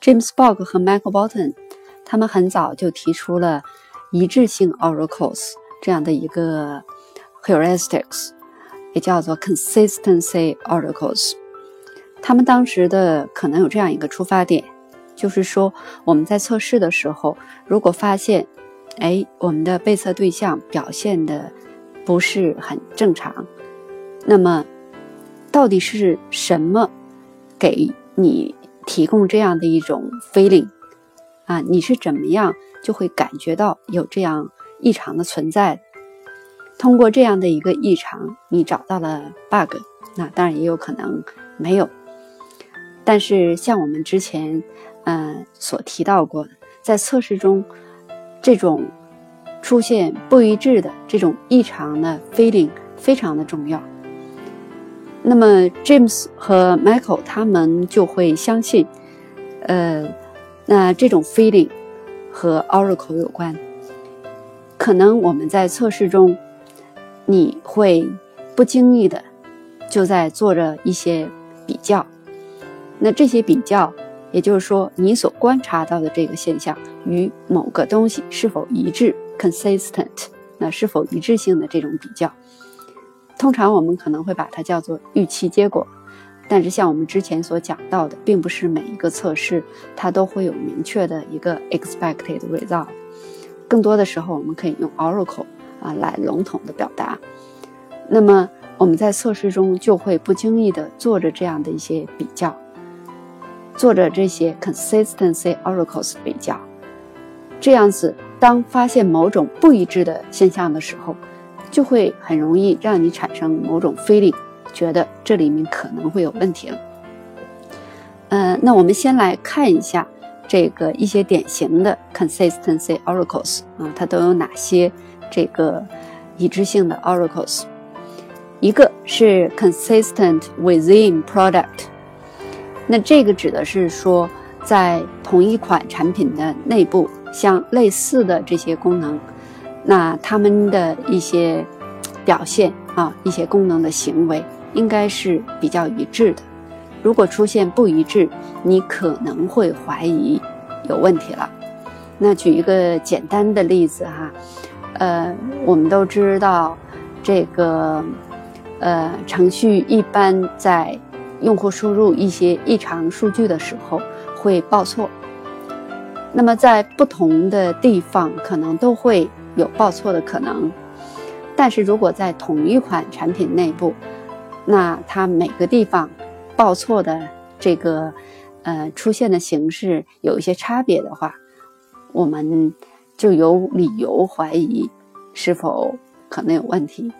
James bogg 和 Michael Bolton，他们很早就提出了一致性 oracles 这样的一个 heuristics，也叫做 consistency oracles。他们当时的可能有这样一个出发点，就是说我们在测试的时候，如果发现，哎，我们的被测对象表现的不是很正常，那么到底是什么给你提供这样的一种 feeling 啊？你是怎么样就会感觉到有这样异常的存在？通过这样的一个异常，你找到了 bug，那当然也有可能没有。但是像我们之前，嗯，所提到过的，在测试中，这种出现不一致的这种异常的 feeling 非常的重要。那么 James 和 Michael 他们就会相信，呃，那这种 feeling 和 oracle 有关。可能我们在测试中，你会不经意的就在做着一些比较。那这些比较，也就是说，你所观察到的这个现象与某个东西是否一致 （consistent），那是否一致性的这种比较，通常我们可能会把它叫做预期结果。但是像我们之前所讲到的，并不是每一个测试它都会有明确的一个 expected result。更多的时候，我们可以用 oracle 啊来笼统的表达。那么我们在测试中就会不经意的做着这样的一些比较。做着这些 consistency oracles 比较，这样子，当发现某种不一致的现象的时候，就会很容易让你产生某种 feeling，觉得这里面可能会有问题了。呃，那我们先来看一下这个一些典型的 consistency oracles 啊，它都有哪些这个一致性的 oracles？一个是 consistent within product。那这个指的是说，在同一款产品的内部，像类似的这些功能，那他们的一些表现啊，一些功能的行为，应该是比较一致的。如果出现不一致，你可能会怀疑有问题了。那举一个简单的例子哈，呃，我们都知道，这个呃程序一般在。用户输入一些异常数据的时候会报错，那么在不同的地方可能都会有报错的可能，但是如果在同一款产品内部，那它每个地方报错的这个呃出现的形式有一些差别的话，我们就有理由怀疑是否可能有问题。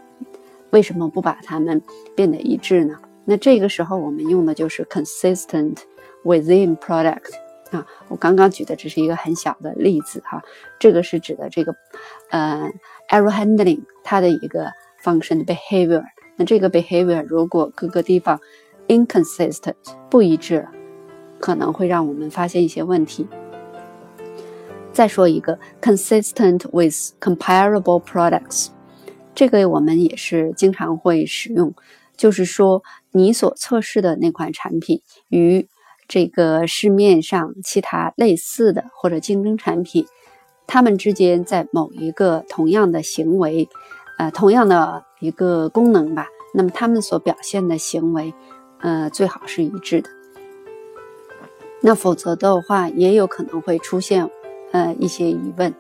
为什么不把它们变得一致呢？那这个时候我们用的就是 consistent within product 啊，我刚刚举的只是一个很小的例子哈，这个是指的这个呃 error handling 它的一个 function behavior。那这个 behavior 如果各个地方 inconsistent 不一致，可能会让我们发现一些问题。再说一个 consistent with comparable products，这个我们也是经常会使用。就是说，你所测试的那款产品与这个市面上其他类似的或者竞争产品，它们之间在某一个同样的行为，呃，同样的一个功能吧，那么它们所表现的行为，呃，最好是一致的。那否则的话，也有可能会出现呃一些疑问。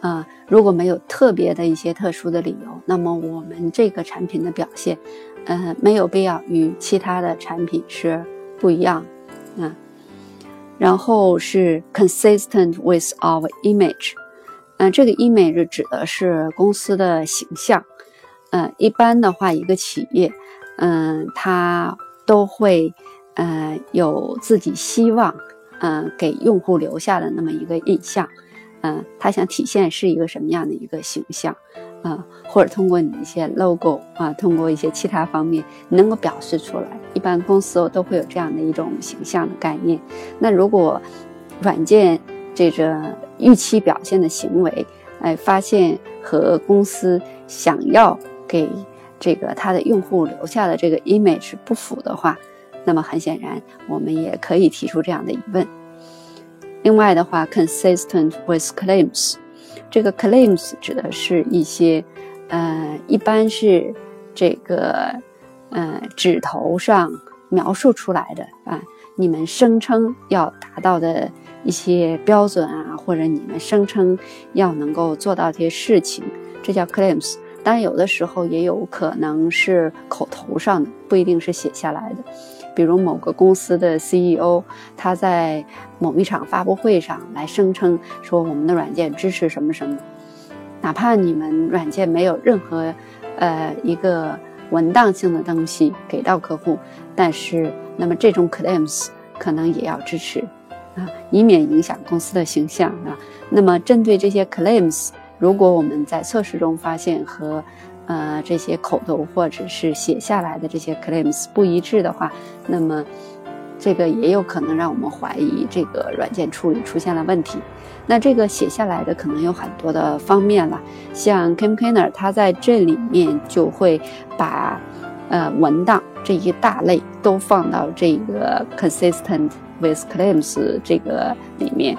啊，如果没有特别的一些特殊的理由，那么我们这个产品的表现。呃，没有必要与其他的产品是不一样，啊，然后是 consistent with our image，嗯，这个 image 指的是公司的形象，嗯，一般的话，一个企业，嗯，它都会，呃，有自己希望，嗯，给用户留下的那么一个印象，嗯，它想体现是一个什么样的一个形象。啊，或者通过你一些 logo 啊，通过一些其他方面，能够表示出来。一般公司都会有这样的一种形象的概念。那如果软件这个预期表现的行为，哎，发现和公司想要给这个他的用户留下的这个 image 不符的话，那么很显然，我们也可以提出这样的疑问。另外的话，consistent with claims，这个 claims 指的是一些，呃，一般是这个，呃，纸头上描述出来的啊，你们声称要达到的一些标准啊，或者你们声称要能够做到这些事情，这叫 claims。当，有的时候也有可能是口头上的，不一定是写下来的。比如某个公司的 CEO，他在某一场发布会上来声称说我们的软件支持什么什么，哪怕你们软件没有任何，呃一个文档性的东西给到客户，但是那么这种 claims 可能也要支持，啊，以免影响公司的形象啊。那么针对这些 claims，如果我们在测试中发现和呃，这些口头或者是写下来的这些 claims 不一致的话，那么这个也有可能让我们怀疑这个软件处理出现了问题。那这个写下来的可能有很多的方面了，像 Kim Kiner 他在这里面就会把呃文档这一大类都放到这个 consistent with claims 这个里面。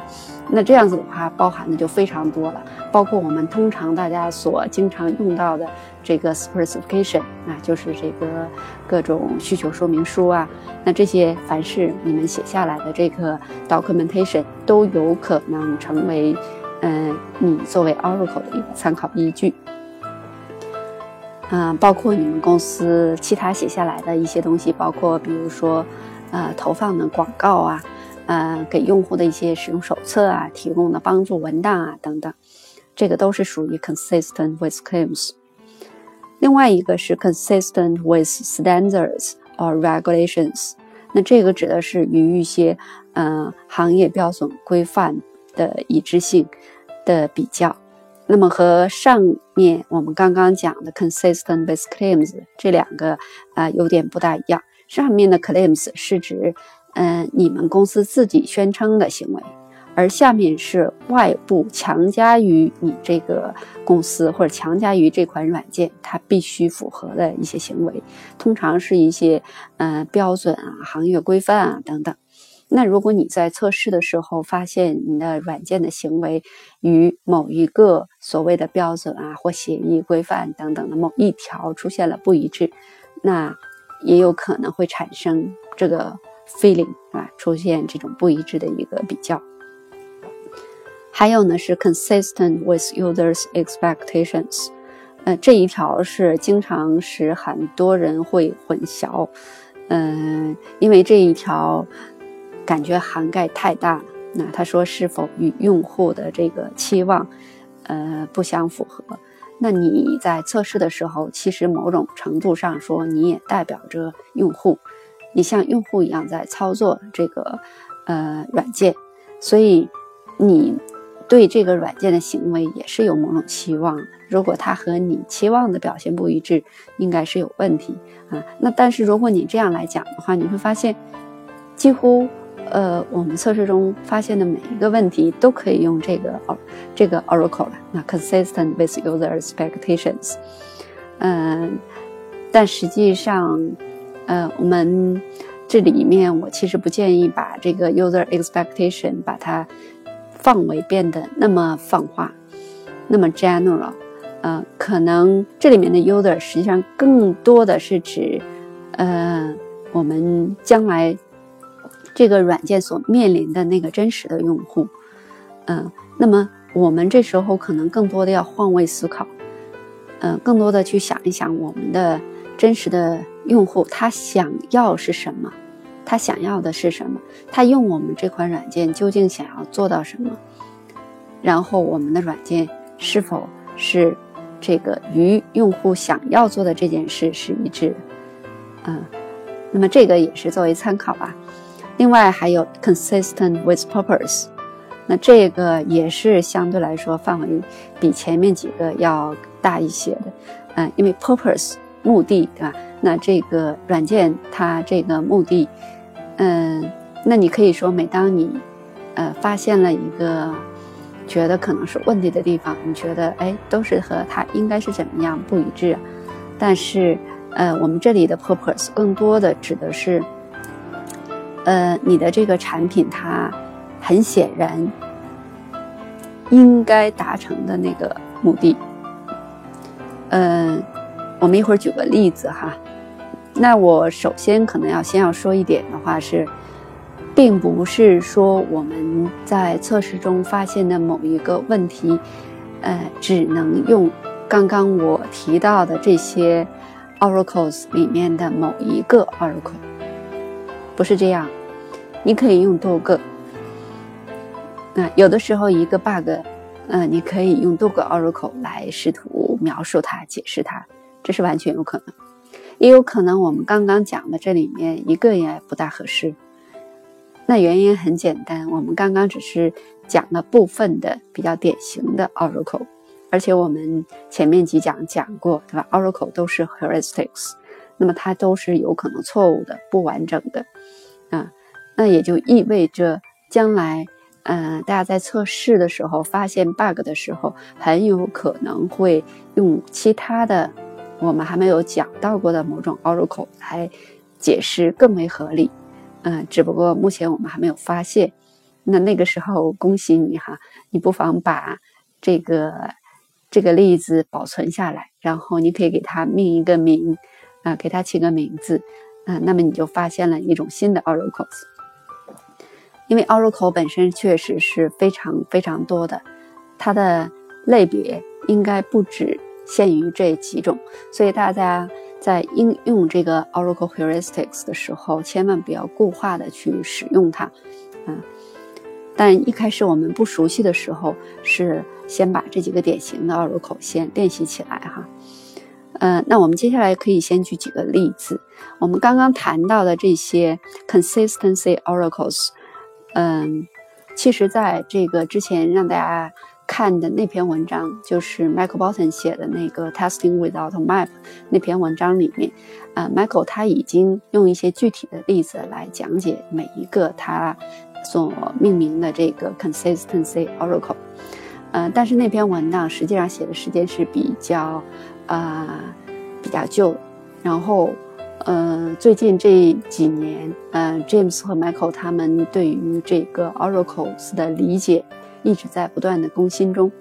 那这样子的话，包含的就非常多了，包括我们通常大家所经常用到的这个 specification 啊，就是这个各种需求说明书啊。那这些凡是你们写下来的这个 documentation 都有可能成为，嗯，你作为 Oracle 的一个参考依据。嗯，包括你们公司其他写下来的一些东西，包括比如说，呃，投放的广告啊。呃，给用户的一些使用手册啊，提供的帮助文档啊等等，这个都是属于 consistent with claims。另外一个是 consistent with standards or regulations，那这个指的是与一些呃行业标准规范的一致性的比较。那么和上面我们刚刚讲的 consistent with claims 这两个啊有点不大一样。上面的 claims 是指嗯，你们公司自己宣称的行为，而下面是外部强加于你这个公司或者强加于这款软件，它必须符合的一些行为，通常是一些嗯标准啊、行业规范啊等等。那如果你在测试的时候发现你的软件的行为与某一个所谓的标准啊或协议规范等等的某一条出现了不一致，那也有可能会产生这个。feeling 啊，出现这种不一致的一个比较。还有呢是 consistent with users' expectations，呃，这一条是经常使很多人会混淆，嗯，因为这一条感觉涵盖太大了。那他说是否与用户的这个期望，呃，不相符合？那你在测试的时候，其实某种程度上说，你也代表着用户。你像用户一样在操作这个呃软件，所以你对这个软件的行为也是有某种期望。如果它和你期望的表现不一致，应该是有问题啊。那但是如果你这样来讲的话，你会发现，几乎呃我们测试中发现的每一个问题都可以用这个这个 Oracle 了。那 consistent with user expectations，嗯，但实际上。呃，我们这里面我其实不建议把这个 user expectation 把它范围变得那么泛化，那么 general。呃，可能这里面的 user 实际上更多的是指，呃，我们将来这个软件所面临的那个真实的用户。嗯，那么我们这时候可能更多的要换位思考，嗯，更多的去想一想我们的真实的。用户他想要是什么？他想要的是什么？他用我们这款软件究竟想要做到什么？然后我们的软件是否是这个与用户想要做的这件事是一致的？嗯，那么这个也是作为参考吧。另外还有 consistent with purpose，那这个也是相对来说范围比前面几个要大一些的。嗯，因为 purpose 目的，对吧？那这个软件它这个目的，嗯，那你可以说，每当你，呃，发现了一个觉得可能是问题的地方，你觉得哎，都是和它应该是怎么样不一致，但是，呃，我们这里的 purpose 更多的指的是，呃，你的这个产品它很显然应该达成的那个目的。嗯，我们一会儿举个例子哈。那我首先可能要先要说一点的话是，并不是说我们在测试中发现的某一个问题，呃，只能用刚刚我提到的这些 oracles 里面的某一个 oracle，不是这样，你可以用多个。那有的时候一个 bug，嗯，你可以用多个 oracle 来试图描述它、解释它，这是完全有可能。也有可能我们刚刚讲的这里面一个也不大合适。那原因很简单，我们刚刚只是讲了部分的比较典型的 oracle，而且我们前面几讲讲过，对吧？oracle 都是 heuristics，那么它都是有可能错误的、不完整的啊。那也就意味着将来，嗯，大家在测试的时候发现 bug 的时候，很有可能会用其他的。我们还没有讲到过的某种 oracle 来解释更为合理，嗯，只不过目前我们还没有发现。那那个时候，恭喜你哈，你不妨把这个这个例子保存下来，然后你可以给它命一个名，啊，给它起个名字，啊，那么你就发现了一种新的 oracle。因为 oracle 本身确实是非常非常多的，它的类别应该不止。限于这几种，所以大家在应用这个 Oracle Heuristics 的时候，千万不要固化的去使用它，啊。但一开始我们不熟悉的时候，是先把这几个典型的 Oracle 先练习起来哈。呃，那我们接下来可以先举几个例子。我们刚刚谈到的这些 Consistency Oracles，嗯，其实在这个之前让大家。看的那篇文章就是 Michael Bolton 写的那个 Testing Without Map 那篇文章里面，呃，Michael 他已经用一些具体的例子来讲解每一个他所命名的这个 Consistency Oracle，呃，但是那篇文章实际上写的时间是比较，呃，比较旧，然后，呃，最近这几年，呃，James 和 Michael 他们对于这个 Oracles 的理解。一直在不断的更新中，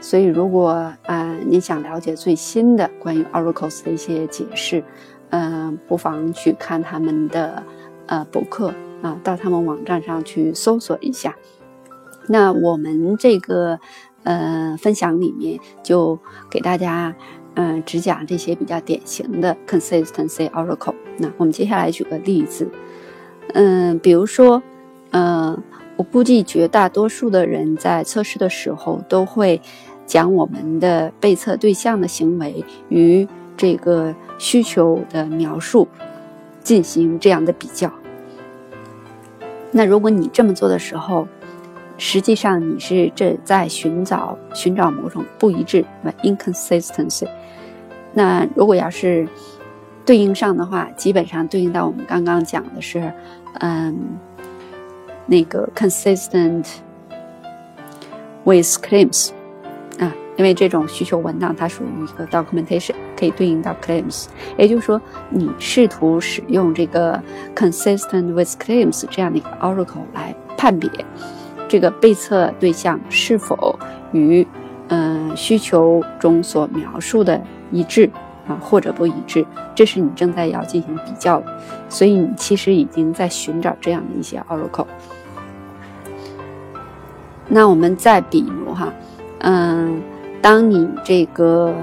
所以如果啊你想了解最新的关于 Oracle 的一些解释，嗯，不妨去看他们的呃博客啊，到他们网站上去搜索一下。那我们这个呃分享里面就给大家嗯只讲这些比较典型的 Consistency Oracle。那我们接下来举个例子，嗯，比如说嗯。我估计绝大多数的人在测试的时候都会将我们的被测对象的行为与这个需求的描述进行这样的比较。那如果你这么做的时候，实际上你是这在寻找寻找某种不一致，inconsistency。那如果要是对应上的话，基本上对应到我们刚刚讲的是，嗯。那个 consistent with claims 啊，因为这种需求文档它属于一个 documentation，可以对应到 claims，也就是说，你试图使用这个 consistent with claims 这样的一个 oracle 来判别这个被测对象是否与嗯需求中所描述的一致啊，或者不一致，这是你正在要进行比较的，所以你其实已经在寻找这样的一些 oracle。那我们再比如哈，嗯，当你这个，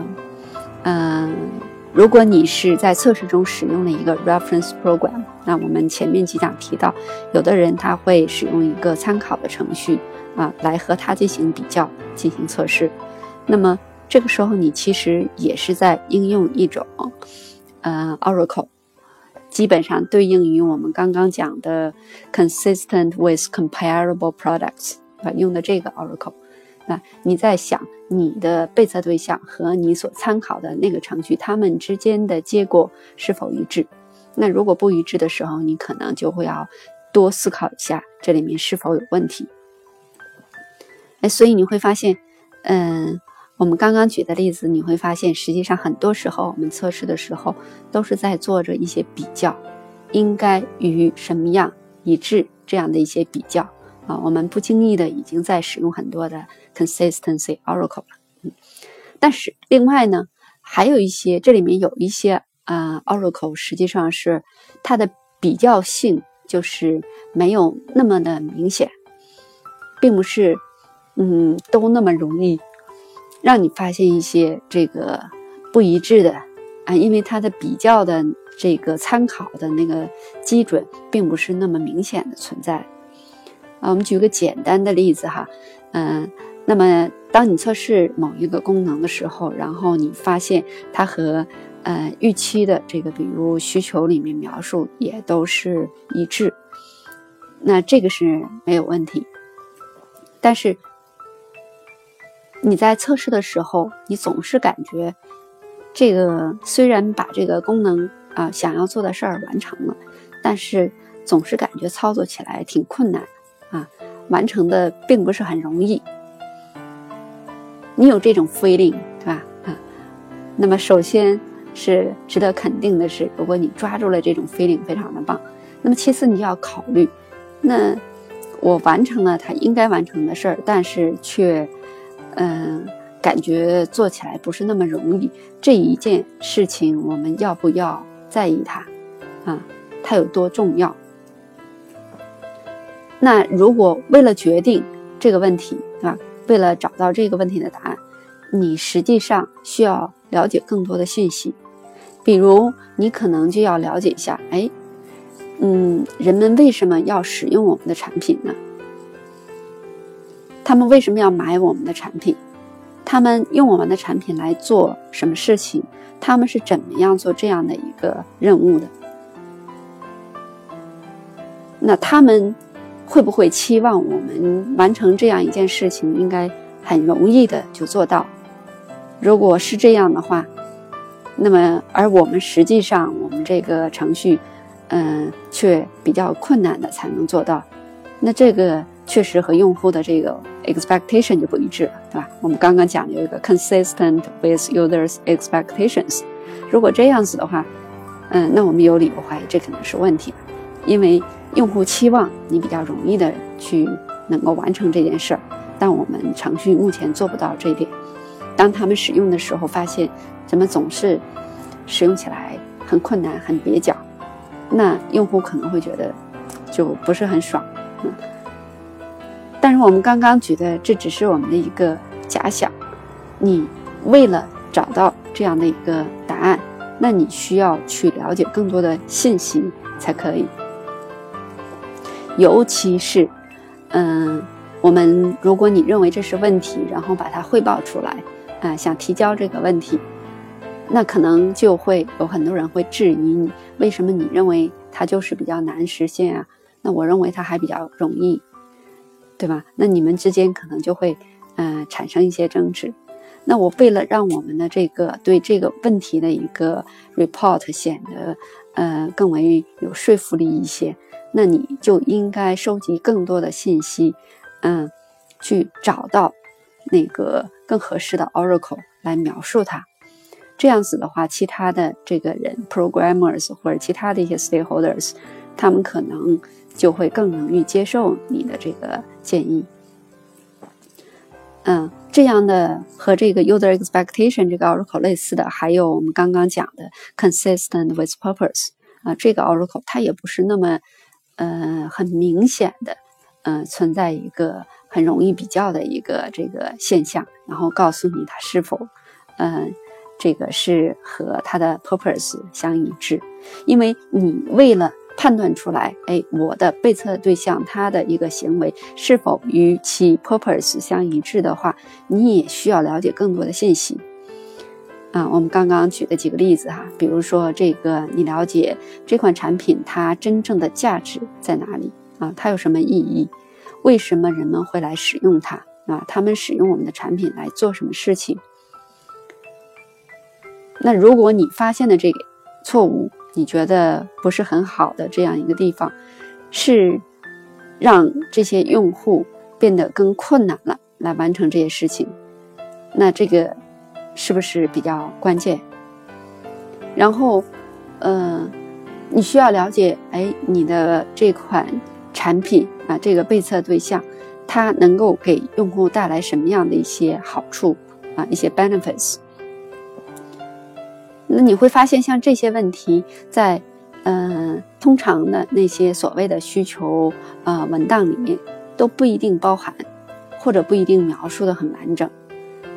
嗯，如果你是在测试中使用了一个 reference program，那我们前面几讲提到，有的人他会使用一个参考的程序啊，来和它进行比较，进行测试。那么这个时候你其实也是在应用一种，呃，Oracle，基本上对应于我们刚刚讲的 consistent with comparable products。啊，用的这个 Oracle，那你在想你的被测对象和你所参考的那个程序，它们之间的结果是否一致？那如果不一致的时候，你可能就会要多思考一下这里面是否有问题。哎，所以你会发现，嗯，我们刚刚举的例子，你会发现，实际上很多时候我们测试的时候都是在做着一些比较，应该与什么样一致这样的一些比较。啊，我们不经意的已经在使用很多的 consistency oracle 了。嗯，但是另外呢，还有一些这里面有一些啊 oracle 实际上是它的比较性就是没有那么的明显，并不是嗯都那么容易让你发现一些这个不一致的啊，因为它的比较的。这个参考的那个基准并不是那么明显的存在啊。我们举个简单的例子哈，嗯，那么当你测试某一个功能的时候，然后你发现它和呃预期的这个，比如需求里面描述也都是一致，那这个是没有问题。但是你在测试的时候，你总是感觉这个虽然把这个功能。啊，想要做的事儿完成了，但是总是感觉操作起来挺困难，完成的并不是很容易。你有这种 feeling 对吧？啊，那么首先是值得肯定的是，如果你抓住了这种 feeling，非常的棒。那么其次你要考虑，那我完成了他应该完成的事儿，但是却嗯感觉做起来不是那么容易。这一件事情我们要不要？在意它，啊，它有多重要？那如果为了决定这个问题，对吧？为了找到这个问题的答案，你实际上需要了解更多的信息。比如，你可能就要了解一下，哎，嗯，人们为什么要使用我们的产品呢？他们为什么要买我们的产品？他们用我们的产品来做什么事情？他们是怎么样做这样的一个任务的？那他们会不会期望我们完成这样一件事情应该很容易的就做到？如果是这样的话，那么而我们实际上我们这个程序，嗯，却比较困难的才能做到，那这个确实和用户的这个 expectation 就不一致了。对吧？我们刚刚讲的有一个 consistent with users' expectations。如果这样子的话，嗯，那我们有理由怀疑这可能是问题，因为用户期望你比较容易的去能够完成这件事儿，但我们程序目前做不到这一点。当他们使用的时候，发现怎么总是使用起来很困难、很蹩脚，那用户可能会觉得就不是很爽，嗯。但是我们刚刚举的这只是我们的一个假想，你为了找到这样的一个答案，那你需要去了解更多的信息才可以。尤其是，嗯，我们如果你认为这是问题，然后把它汇报出来，啊，想提交这个问题，那可能就会有很多人会质疑你，为什么你认为它就是比较难实现啊？那我认为它还比较容易。对吧？那你们之间可能就会，嗯，产生一些争执。那我为了让我们的这个对这个问题的一个 report 显得，呃，更为有说服力一些，那你就应该收集更多的信息，嗯，去找到那个更合适的 oracle 来描述它。这样子的话，其他的这个人 programmers 或者其他的一些 stakeholders，他们可能。就会更容易接受你的这个建议。嗯，这样的和这个 user expectation 这个 oracle 类似的，还有我们刚刚讲的 consistent with purpose 啊，这个 oracle 它也不是那么呃很明显的，嗯，存在一个很容易比较的一个这个现象，然后告诉你它是否嗯这个是和它的 purpose 相一致，因为你为了。判断出来，哎，我的被测对象他的一个行为是否与其 purpose 相一致的话，你也需要了解更多的信息。啊，我们刚刚举的几个例子哈，比如说这个，你了解这款产品它真正的价值在哪里啊？它有什么意义？为什么人们会来使用它啊？他们使用我们的产品来做什么事情？那如果你发现的这个错误，你觉得不是很好的这样一个地方，是让这些用户变得更困难了，来完成这些事情。那这个是不是比较关键？然后，呃，你需要了解，哎，你的这款产品啊，这个被测对象，它能够给用户带来什么样的一些好处啊，一些 benefits。那你会发现，像这些问题，在嗯通常的那些所谓的需求呃文档里面都不一定包含，或者不一定描述的很完整。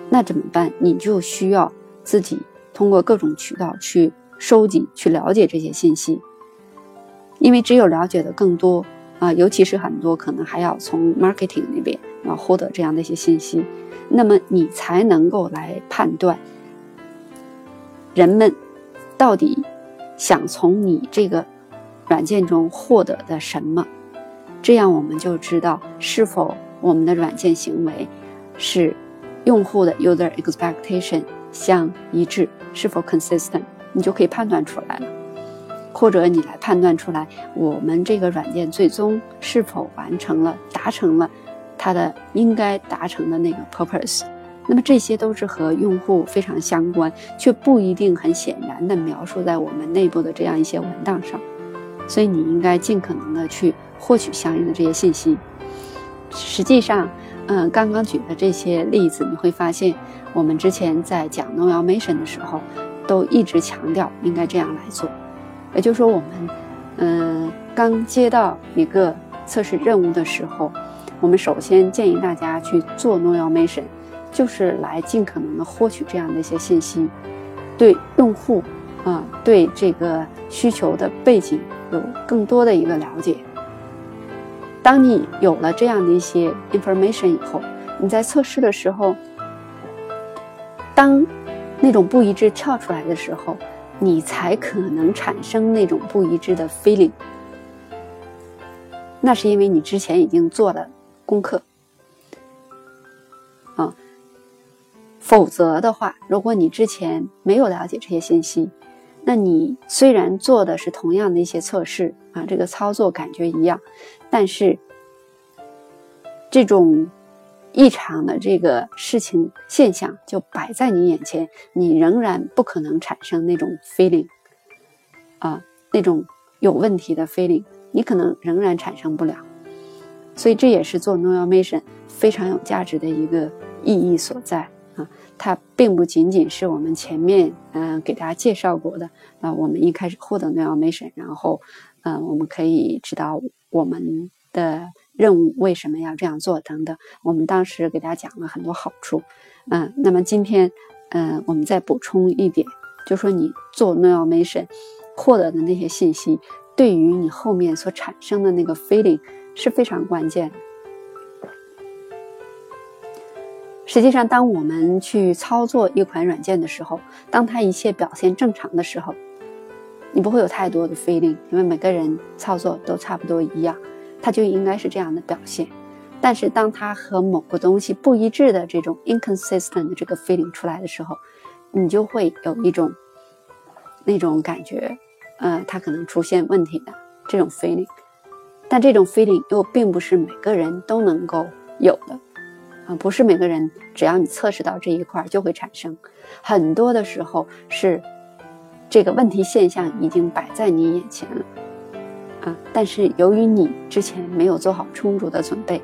那怎么办？你就需要自己通过各种渠道去收集、去了解这些信息，因为只有了解的更多啊，尤其是很多可能还要从 marketing 那边啊获得这样的一些信息，那么你才能够来判断人们到底想从你这个软件中获得的什么，这样我们就知道是否我们的软件行为是。用户的 user expectation 相一致，是否 consistent，你就可以判断出来了。或者你来判断出来，我们这个软件最终是否完成了、达成了它的应该达成的那个 purpose。那么这些都是和用户非常相关，却不一定很显然的描述在我们内部的这样一些文档上。所以你应该尽可能的去获取相应的这些信息。实际上。嗯，刚刚举的这些例子，你会发现，我们之前在讲 No Automation 的时候，都一直强调应该这样来做。也就是说，我们嗯刚接到一个测试任务的时候，我们首先建议大家去做 No Automation，就是来尽可能的获取这样的一些信息，对用户啊，对这个需求的背景有更多的一个了解。当你有了这样的一些 information 以后，你在测试的时候，当那种不一致跳出来的时候，你才可能产生那种不一致的 feeling。那是因为你之前已经做了功课啊，否则的话，如果你之前没有了解这些信息，那你虽然做的是同样的一些测试啊，这个操作感觉一样，但是这种异常的这个事情现象就摆在你眼前，你仍然不可能产生那种 feeling 啊，那种有问题的 feeling，你可能仍然产生不了。所以这也是做 no automation 非常有价值的一个意义所在。它并不仅仅是我们前面嗯给大家介绍过的啊，我们一开始获得 n o automation，然后嗯我们可以知道我们的任务为什么要这样做等等，我们当时给大家讲了很多好处，嗯，那么今天嗯我们再补充一点，就说你做 n o automation 获得的那些信息，对于你后面所产生的那个 feeling 是非常关键的。实际上，当我们去操作一款软件的时候，当它一切表现正常的时候，你不会有太多的 feeling，因为每个人操作都差不多一样，它就应该是这样的表现。但是，当它和某个东西不一致的这种 inconsistent 的这个 feeling 出来的时候，你就会有一种那种感觉，呃，它可能出现问题的这种 feeling。但这种 feeling 又并不是每个人都能够有的。啊，不是每个人，只要你测试到这一块就会产生。很多的时候是这个问题现象已经摆在你眼前了，啊，但是由于你之前没有做好充足的准备，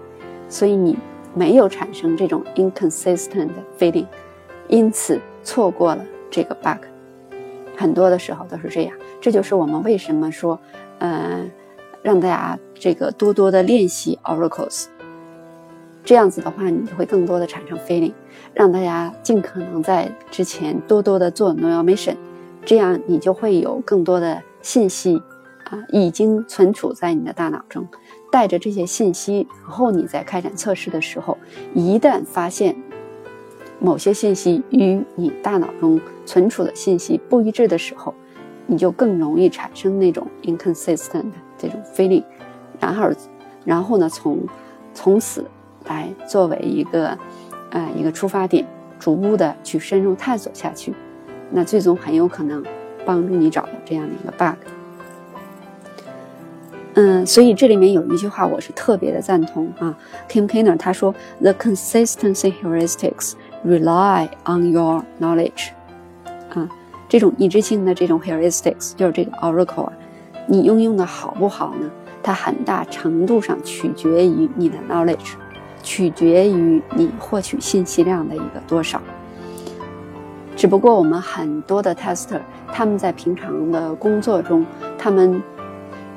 所以你没有产生这种 inconsistent feeling，因此错过了这个 bug。很多的时候都是这样，这就是我们为什么说，嗯，让大家这个多多的练习 oracles。这样子的话，你就会更多的产生 feeling，让大家尽可能在之前多多的做 no automation，这样你就会有更多的信息啊，已经存储在你的大脑中，带着这些信息，然后你在开展测试的时候，一旦发现某些信息与你大脑中存储的信息不一致的时候，你就更容易产生那种 inconsistent 这种 feeling，然后，然后呢，从从此。来作为一个，呃，一个出发点，逐步的去深入探索下去，那最终很有可能帮助你找到这样的一个 bug。嗯，所以这里面有一句话我是特别的赞同啊，Kim Kiner 他说：“The consistency heuristics rely on your knowledge。”啊，这种一致性的这种 heuristics 就是这个 oracle 啊，你应用的好不好呢？它很大程度上取决于你的 knowledge，取决于你获取信息量的一个多少。只不过我们很多的 tester，他们在平常的工作中，他们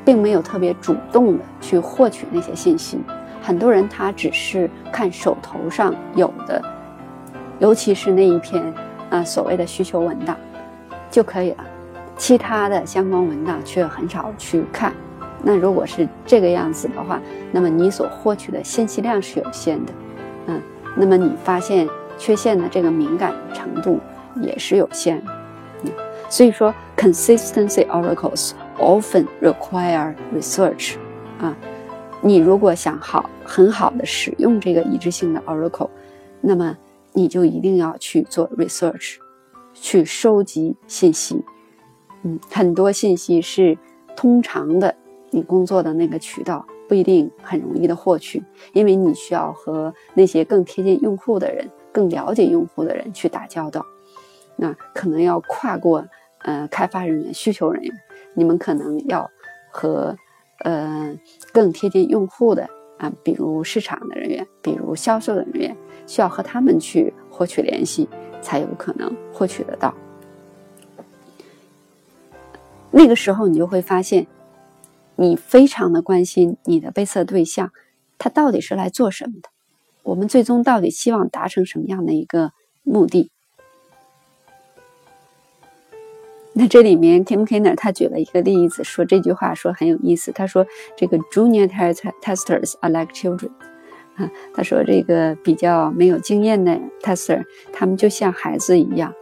并没有特别主动的去获取那些信息。很多人他只是看手头上有的，尤其是那一篇啊所谓的需求文档就可以了，其他的相关文档却很少去看。那如果是这个样子的话，那么你所获取的信息量是有限的，嗯，那么你发现缺陷的这个敏感程度。也是有限的，嗯所以说 consistency oracles often require research 啊。你如果想好很好的使用这个一致性的 oracle，那么你就一定要去做 research，去收集信息。嗯，很多信息是通常的，你工作的那个渠道不一定很容易的获取，因为你需要和那些更贴近用户的人、更了解用户的人去打交道。那可能要跨过，呃，开发人员、需求人员，你们可能要和，呃，更贴近用户的啊，比如市场的人员，比如销售的人员，需要和他们去获取联系，才有可能获取得到。那个时候，你就会发现，你非常的关心你的被测对象，他到底是来做什么的？我们最终到底希望达成什么样的一个目的？那这里面，Tim Kiner 他举了一个例子，说这句话说很有意思。他说，这个 Junior testers are like children，啊，他说这个比较没有经验的 tester，他们就像孩子一样，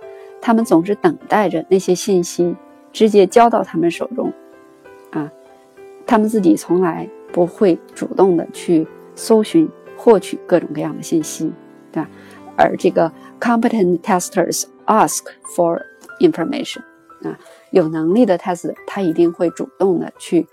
他们总是等待着那些信息直接交到他们手中，他们自己从来不会主动的去搜寻获取各种各样的信息，对吧？而这个 competent testers ask for information。啊，有能力的 test 他一定会主动的去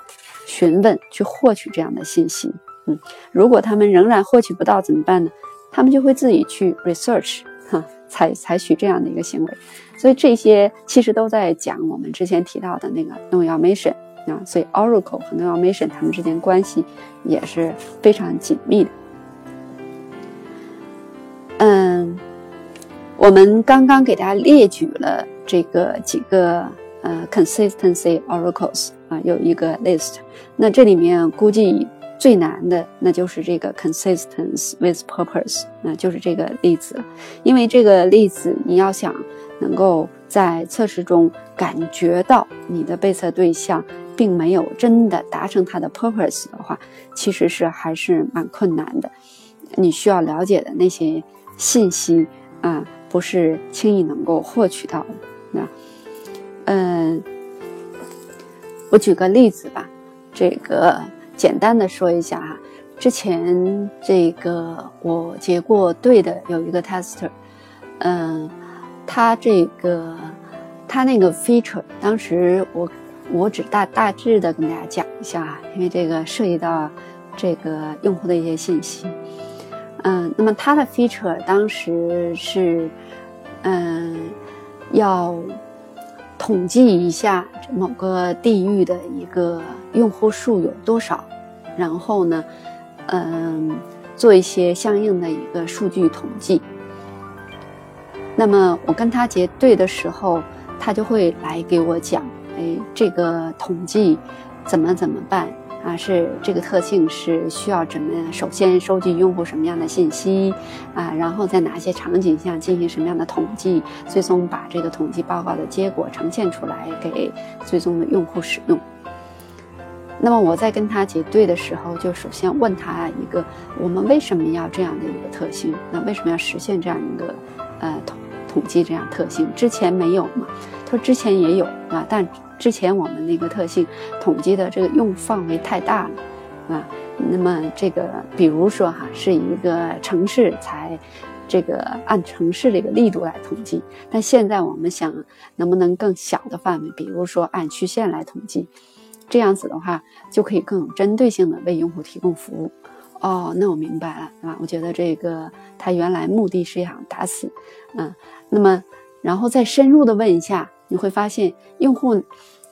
询问、去获取这样的信息。嗯，如果他们仍然获取不到怎么办呢？他们就会自己去 research，哈，采采取这样的一个行为。所以这些其实都在讲我们之前提到的那个 know your mission 啊。所以 Oracle 和 know your mission 他们之间关系也是非常紧密的。嗯，我们刚刚给大家列举了。这个几个呃，consistency oracles 啊，有一个 list。那这里面估计最难的，那就是这个 consistency with purpose，那就是这个例子。因为这个例子，你要想能够在测试中感觉到你的被测对象并没有真的达成他的 purpose 的话，其实是还是蛮困难的。你需要了解的那些信息啊，不是轻易能够获取到的。那，嗯，我举个例子吧，这个简单的说一下哈。之前这个我结过对的有一个 tester，嗯，他这个他那个 feature，当时我我只大大致的跟大家讲一下啊，因为这个涉及到这个用户的一些信息。嗯，那么他的 feature 当时是，嗯。要统计一下某个地域的一个用户数有多少，然后呢，嗯，做一些相应的一个数据统计。那么我跟他结对的时候，他就会来给我讲，哎，这个统计怎么怎么办。啊，是这个特性是需要怎么样？首先收集用户什么样的信息啊，然后在哪些场景下进行什么样的统计，最终把这个统计报告的结果呈现出来给最终的用户使用。那么我在跟他结对的时候，就首先问他一个：我们为什么要这样的一个特性？那为什么要实现这样一个呃统统计这样特性？之前没有吗？说之前也有啊，但。之前我们那个特性统计的这个用范围太大了，啊，那么这个比如说哈，是一个城市才这个按城市这个力度来统计，但现在我们想能不能更小的范围，比如说按区县来统计，这样子的话就可以更有针对性的为用户提供服务。哦，那我明白了，啊，我觉得这个他原来目的是想打死，嗯，那么然后再深入的问一下。你会发现，用户，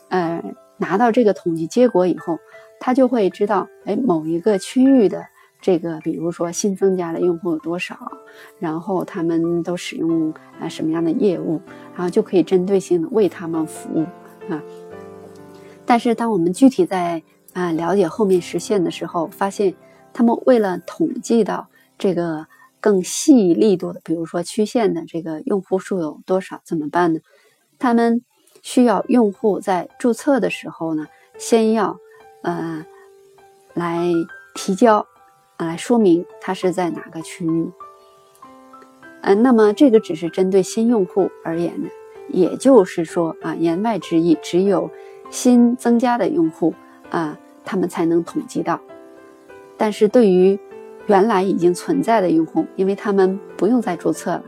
呃，拿到这个统计结果以后，他就会知道，哎，某一个区域的这个，比如说新增加的用户有多少，然后他们都使用啊什么样的业务，然后就可以针对性的为他们服务啊。但是当我们具体在啊了解后面实现的时候，发现他们为了统计到这个更细力度的，比如说曲线的这个用户数有多少，怎么办呢？他们需要用户在注册的时候呢，先要呃来提交，来说明他是在哪个区域。嗯，那么这个只是针对新用户而言的，也就是说啊，言外之意，只有新增加的用户啊，他们才能统计到。但是对于原来已经存在的用户，因为他们不用再注册了。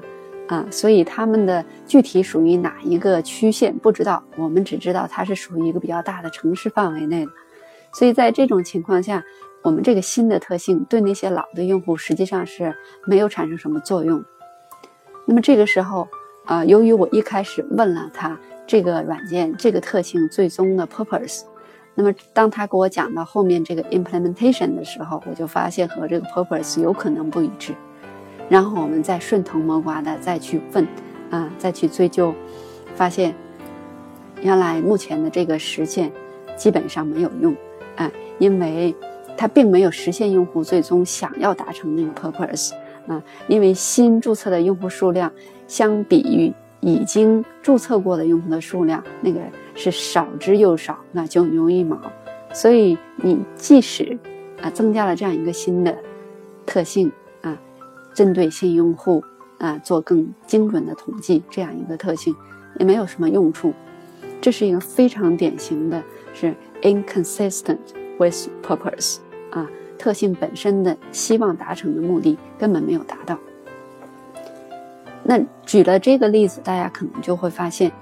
啊，所以他们的具体属于哪一个区县不知道，我们只知道它是属于一个比较大的城市范围内的。所以在这种情况下，我们这个新的特性对那些老的用户实际上是没有产生什么作用。那么这个时候，啊，由于我一开始问了他这个软件这个特性最终的 purpose，那么当他给我讲到后面这个 implementation 的时候，我就发现和这个 purpose 有可能不一致。然后我们再顺藤摸瓜的再去问，啊，再去追究，发现原来目前的这个实现基本上没有用，啊，因为它并没有实现用户最终想要达成那个 purpose，啊，因为新注册的用户数量相比于已经注册过的用户的数量，那个是少之又少，那九牛一毛，所以你即使啊增加了这样一个新的特性。针对新用户啊，做更精准的统计，这样一个特性也没有什么用处。这是一个非常典型的，是 inconsistent with purpose 啊，特性本身的希望达成的目的根本没有达到。那举了这个例子，大家可能就会发现，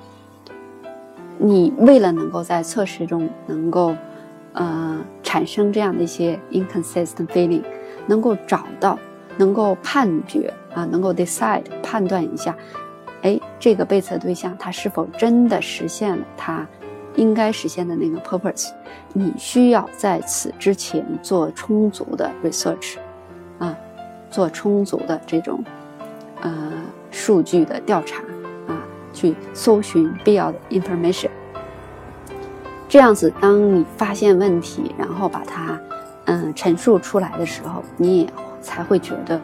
你为了能够在测试中能够呃产生这样的一些 inconsistent feeling，能够找到。能够判决啊，能够 decide 判断一下，哎，这个被测对象他是否真的实现了他应该实现的那个 purpose？你需要在此之前做充足的 research，啊，做充足的这种呃数据的调查啊，去搜寻必要的 information。这样子，当你发现问题，然后把它嗯陈述出来的时候，你也。才会觉得，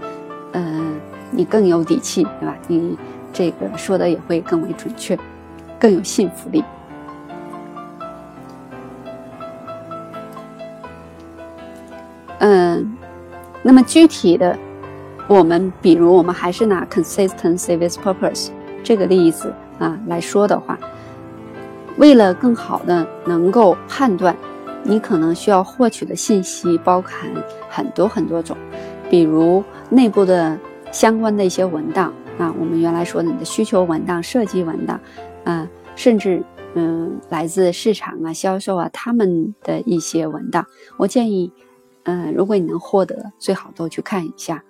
嗯，你更有底气，对吧？你这个说的也会更为准确，更有信服力。嗯，那么具体的，我们比如我们还是拿 consistency with purpose 这个例子啊来说的话，为了更好的能够判断，你可能需要获取的信息包含很多很多种。比如内部的相关的一些文档啊，我们原来说的你的需求文档、设计文档，啊，甚至嗯来自市场啊、销售啊他们的一些文档，我建议，嗯，如果你能获得，最好都去看一下。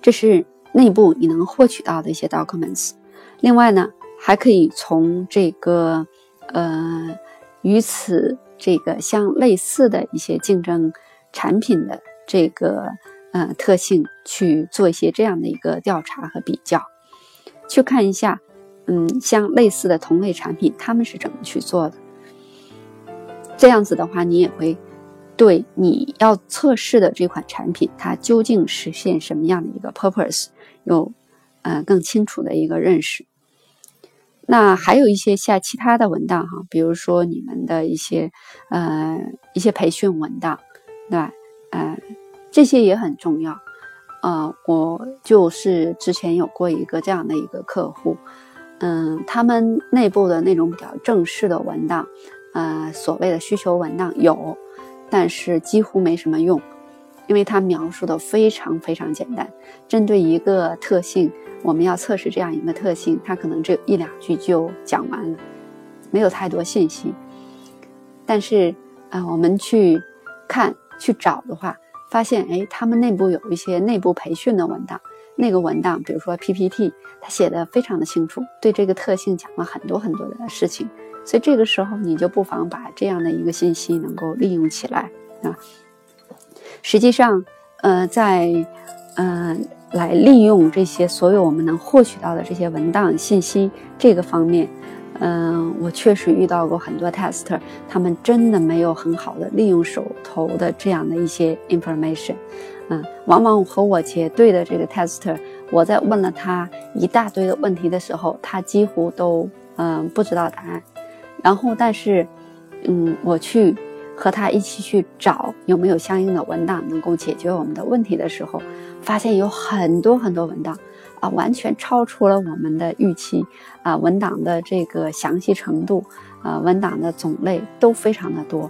这是内部你能获取到的一些 documents。另外呢，还可以从这个呃与此这个相类似的一些竞争产品的。这个呃特性去做一些这样的一个调查和比较，去看一下，嗯，像类似的同类产品，他们是怎么去做的。这样子的话，你也会对你要测试的这款产品，它究竟实现什么样的一个 purpose 有呃更清楚的一个认识。那还有一些像其他的文档哈，比如说你们的一些呃一些培训文档，对吧？呃，这些也很重要。呃，我就是之前有过一个这样的一个客户，嗯，他们内部的那种比较正式的文档，呃，所谓的需求文档有，但是几乎没什么用，因为它描述的非常非常简单。针对一个特性，我们要测试这样一个特性，它可能只有一两句就讲完了，没有太多信息。但是啊，我们去看。去找的话，发现哎，他们内部有一些内部培训的文档，那个文档，比如说 PPT，他写的非常的清楚，对这个特性讲了很多很多的事情，所以这个时候你就不妨把这样的一个信息能够利用起来啊。实际上，呃，在呃来利用这些所有我们能获取到的这些文档信息这个方面，嗯，我确实遇到过很多 tester，他们真的没有很好的利用手头的这样的一些 information。嗯，往往和我结对的这个 tester，我在问了他一大堆的问题的时候，他几乎都嗯不知道答案。然后，但是，嗯，我去和他一起去找有没有相应的文档能够解决我们的问题的时候，发现有很多很多文档啊，完全超出了我们的预期啊，文档的这个详细程度啊，文档的种类都非常的多。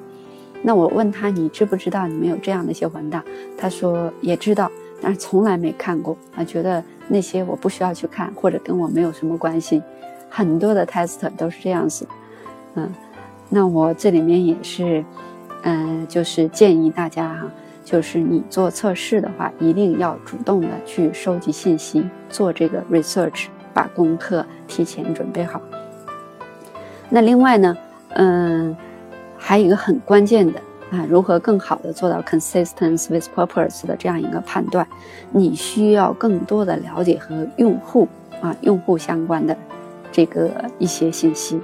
那我问他，你知不知道你们有这样的一些文档？他说也知道，但是从来没看过啊，觉得那些我不需要去看，或者跟我没有什么关系。很多的 tester 都是这样子，嗯，那我这里面也是，嗯，就是建议大家哈，就是你做测试的话，一定要主动的去收集信息，做这个 research，把功课提前准备好。那另外呢，嗯。还有一个很关键的啊，如何更好的做到 consistent with purpose 的这样一个判断，你需要更多的了解和用户啊，用户相关的这个一些信息，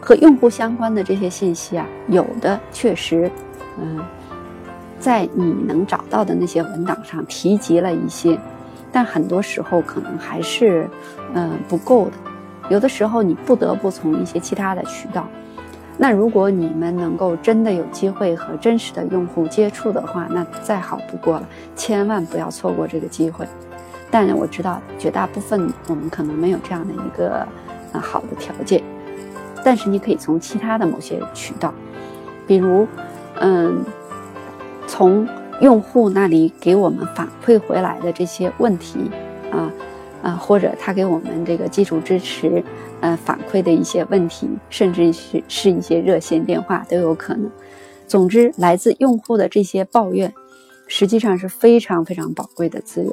和用户相关的这些信息啊，有的确实，嗯，在你能找到的那些文档上提及了一些，但很多时候可能还是嗯不够的，有的时候你不得不从一些其他的渠道。那如果你们能够真的有机会和真实的用户接触的话，那再好不过了，千万不要错过这个机会。但我知道绝大部分我们可能没有这样的一个呃好的条件，但是你可以从其他的某些渠道，比如，嗯，从用户那里给我们反馈回来的这些问题啊啊，或者他给我们这个技术支持。呃，反馈的一些问题，甚至是是一些热线电话都有可能。总之，来自用户的这些抱怨，实际上是非常非常宝贵的资源。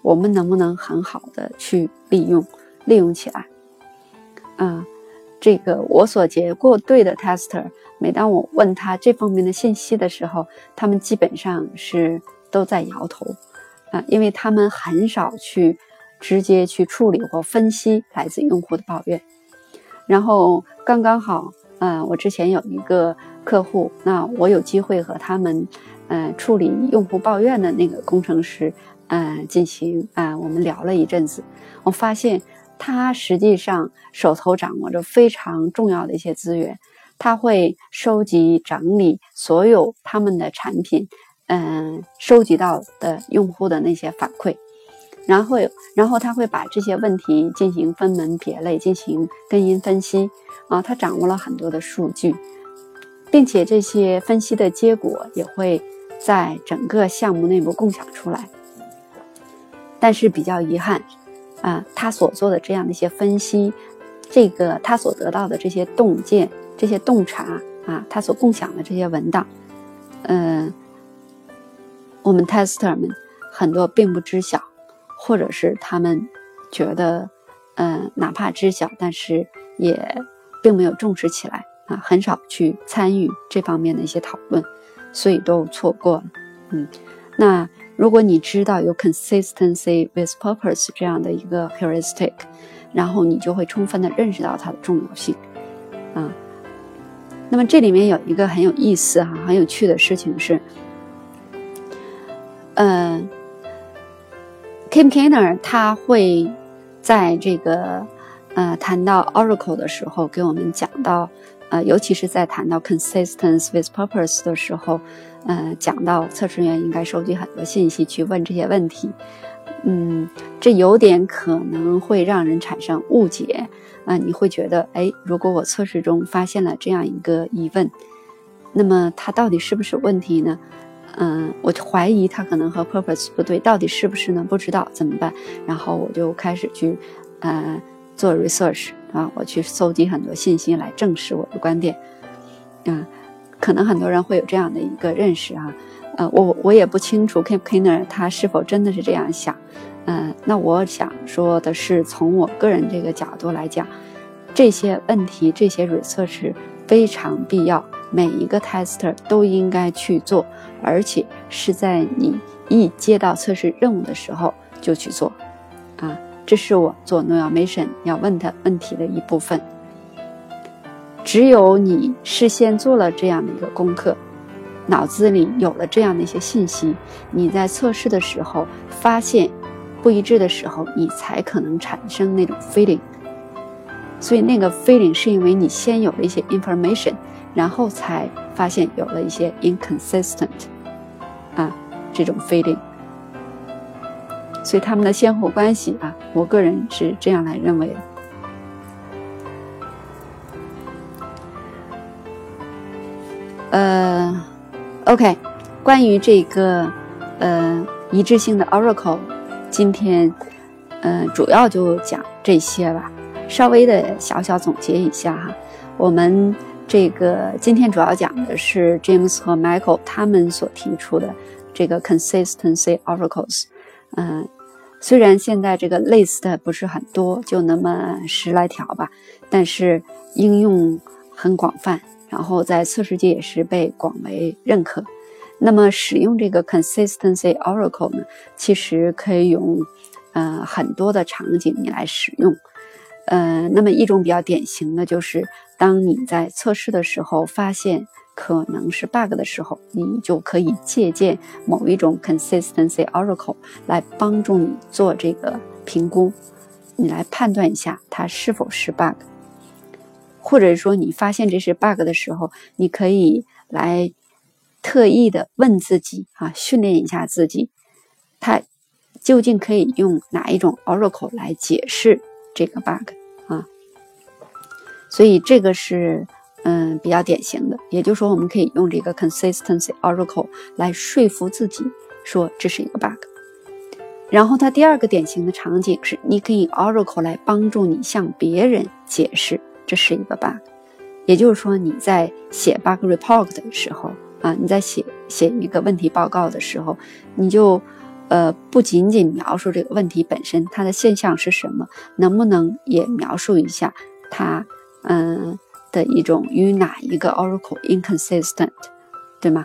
我们能不能很好的去利用，利用起来？啊，这个我所结过对的 tester，每当我问他这方面的信息的时候，他们基本上是都在摇头啊，因为他们很少去。直接去处理或分析来自用户的抱怨，然后刚刚好，嗯，我之前有一个客户，那我有机会和他们，嗯，处理用户抱怨的那个工程师，嗯，进行，嗯，我们聊了一阵子，我发现他实际上手头掌握着非常重要的一些资源，他会收集整理所有他们的产品，嗯，收集到的用户的那些反馈。然后，然后他会把这些问题进行分门别类，进行根因分析啊。他掌握了很多的数据，并且这些分析的结果也会在整个项目内部共享出来。但是比较遗憾啊，他所做的这样的一些分析，这个他所得到的这些洞见、这些洞察啊，他所共享的这些文档，嗯，我们 tester 们很多并不知晓。或者是他们觉得，嗯，哪怕知晓，但是也并没有重视起来啊，很少去参与这方面的一些讨论，所以都错过了。嗯，那如果你知道有 consistency with purpose 这样的一个 heuristic，然后你就会充分的认识到它的重要性啊。那么这里面有一个很有意思哈、很有趣的事情是，嗯。Kim Kiner 他会在这个呃谈到 Oracle 的时候，给我们讲到呃，尤其是在谈到 Consistence with Purpose 的时候，呃，讲到测试员应该收集很多信息去问这些问题。嗯，这有点可能会让人产生误解啊，你会觉得，哎，如果我测试中发现了这样一个疑问，那么它到底是不是问题呢？嗯，我怀疑他可能和 purpose 不对，到底是不是呢？不知道怎么办？然后我就开始去，呃，做 research 啊，我去搜集很多信息来证实我的观点。啊，可能很多人会有这样的一个认识啊，呃，我我也不清楚 Kim Kiner 他是否真的是这样想。嗯，那我想说的是，从我个人这个角度来讲，这些问题，这些 research 非常必要，每一个 tester 都应该去做，而且是在你一接到测试任务的时候就去做。这是我做 n o a mission 要问的问题的一部分。只有你事先做了这样的一个功课，脑子里有了这样的一些信息，你在测试的时候发现不一致的时候，你才可能产生那种 feeling。所以那个 feeling 是因为你先有了一些 information，然后才发现有了一些 inconsistent 啊这种 feeling。所以他们的先后关系啊，我个人是这样来认为的。呃，OK，关于这个呃一致性的 Oracle，今天呃主要就讲这些吧。稍微的小小总结一下哈，我们这个今天主要讲的是 James 和 Michael 他们所提出的这个 consistency oracles。嗯，虽然现在这个 list 不是很多，就那么十来条吧，但是应用很广泛，然后在测试界也是被广为认可。那么使用这个 consistency oracle 呢，其实可以用呃很多的场景你来使用。呃，那么一种比较典型的就是，当你在测试的时候发现可能是 bug 的时候，你就可以借鉴某一种 consistency oracle 来帮助你做这个评估，你来判断一下它是否是 bug，或者说你发现这是 bug 的时候，你可以来特意的问自己啊，训练一下自己，它究竟可以用哪一种 oracle 来解释这个 bug。所以这个是嗯比较典型的，也就是说，我们可以用这个 consistency oracle 来说服自己说这是一个 bug。然后它第二个典型的场景是，你可以 oracle 来帮助你向别人解释这是一个 bug。也就是说，你在写 bug report 的时候啊，你在写写一个问题报告的时候，你就呃不仅仅描述这个问题本身它的现象是什么，能不能也描述一下它？嗯，的一种与哪一个 oracle inconsistent，对吗？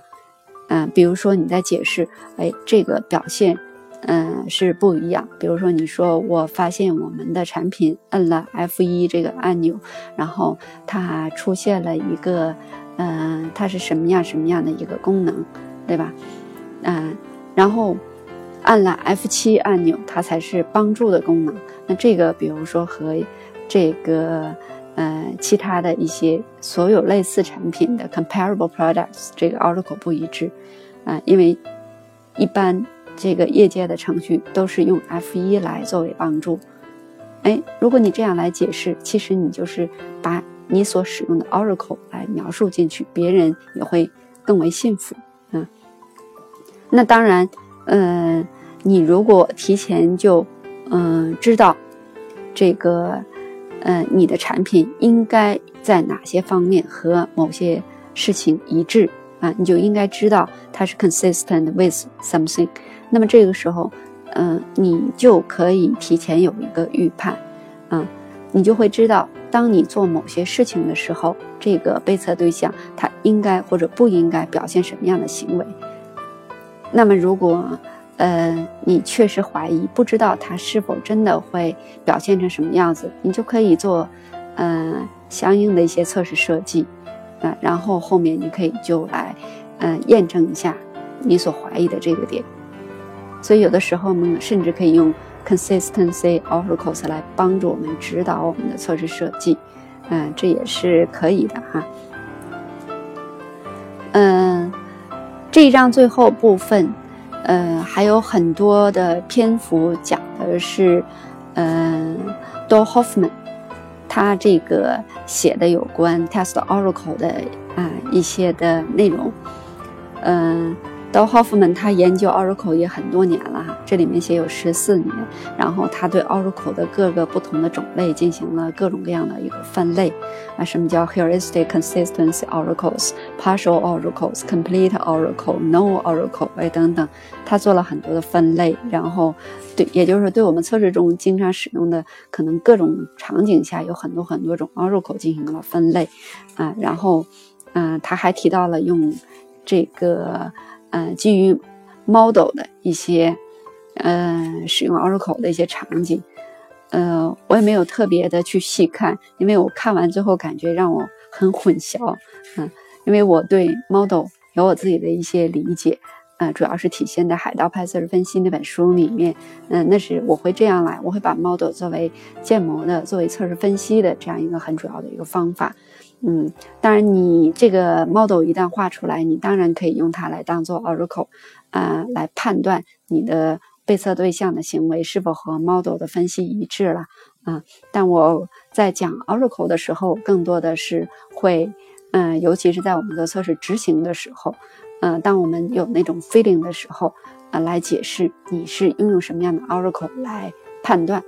嗯，比如说你在解释，哎，这个表现，嗯，是不一样。比如说你说我发现我们的产品摁了 F1 这个按钮，然后它出现了一个，嗯，它是什么样什么样的一个功能，对吧？嗯，然后按了 F7 按钮，它才是帮助的功能。那这个，比如说和这个。呃，其他的一些所有类似产品的 comparable products 这个 oracle 不一致，啊，因为一般这个业界的程序都是用 F1 来作为帮助。哎，如果你这样来解释，其实你就是把你所使用的 oracle 来描述进去，别人也会更为信服。嗯，那当然，嗯，你如果提前就嗯知道这个。嗯，你的产品应该在哪些方面和某些事情一致啊？你就应该知道它是 consistent with something。那么这个时候，嗯，你就可以提前有一个预判，嗯，你就会知道，当你做某些事情的时候，这个被测对象他应该或者不应该表现什么样的行为。那么如果呃，你确实怀疑，不知道它是否真的会表现成什么样子，你就可以做，嗯，相应的一些测试设计，啊，然后后面你可以就来，嗯，验证一下你所怀疑的这个点。所以有的时候我们甚至可以用 consistency oracles 来帮助我们指导我们的测试设计，嗯，这也是可以的哈。嗯，这一章最后部分。呃，还有很多的篇幅讲的是，嗯，Do Hoffman，他这个写的有关 Test Oracle 的啊一些的内容，嗯，Dowhoff 们他研究 Oracle 也很多年了哈，这里面写有十四年。然后他对 Oracle 的各个不同的种类进行了各种各样的一个分类啊，什么叫 Heuristic Consistency Oracles、Partial Oracles、Complete Oracle、No Oracle 哎等等，他做了很多的分类。然后对，也就是对我们测试中经常使用的可能各种场景下有很多很多种 Oracle 进行了分类啊。然后嗯，他还提到了用这个。嗯，基于 model 的一些，嗯，使用 Oracle 的一些场景，呃，我也没有特别的去细看，因为我看完之后感觉让我很混淆，嗯，因为我对 model 有我自己的一些理解，嗯，主要是体现在《海盗派测试分析》那本书里面，嗯，那是我会这样来，我会把 model 作为建模的，作为测试分析的这样一个很主要的一个方法。嗯，当然，你这个 model 一旦画出来，你当然可以用它来当做 oracle，啊，来判断你的被测对象的行为是否和 model 的分析一致了啊。但我在讲 oracle 的时候，更多的是会，嗯，尤其是在我们的测试执行的时候，嗯，当我们有那种 feeling 的时候，啊，来解释你是应用什么样的 oracle 来判断。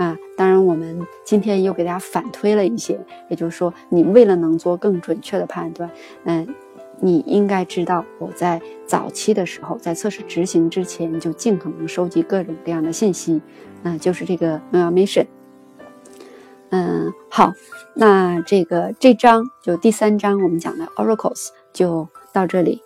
啊，当然，我们今天又给大家反推了一些，也就是说，你为了能做更准确的判断，嗯，你应该知道，我在早期的时候，在测试执行之前，就尽可能收集各种各样的信息，嗯，就是这个 n o i s i o n。嗯，好，那这个这章就第三章我们讲的 oracles 就到这里。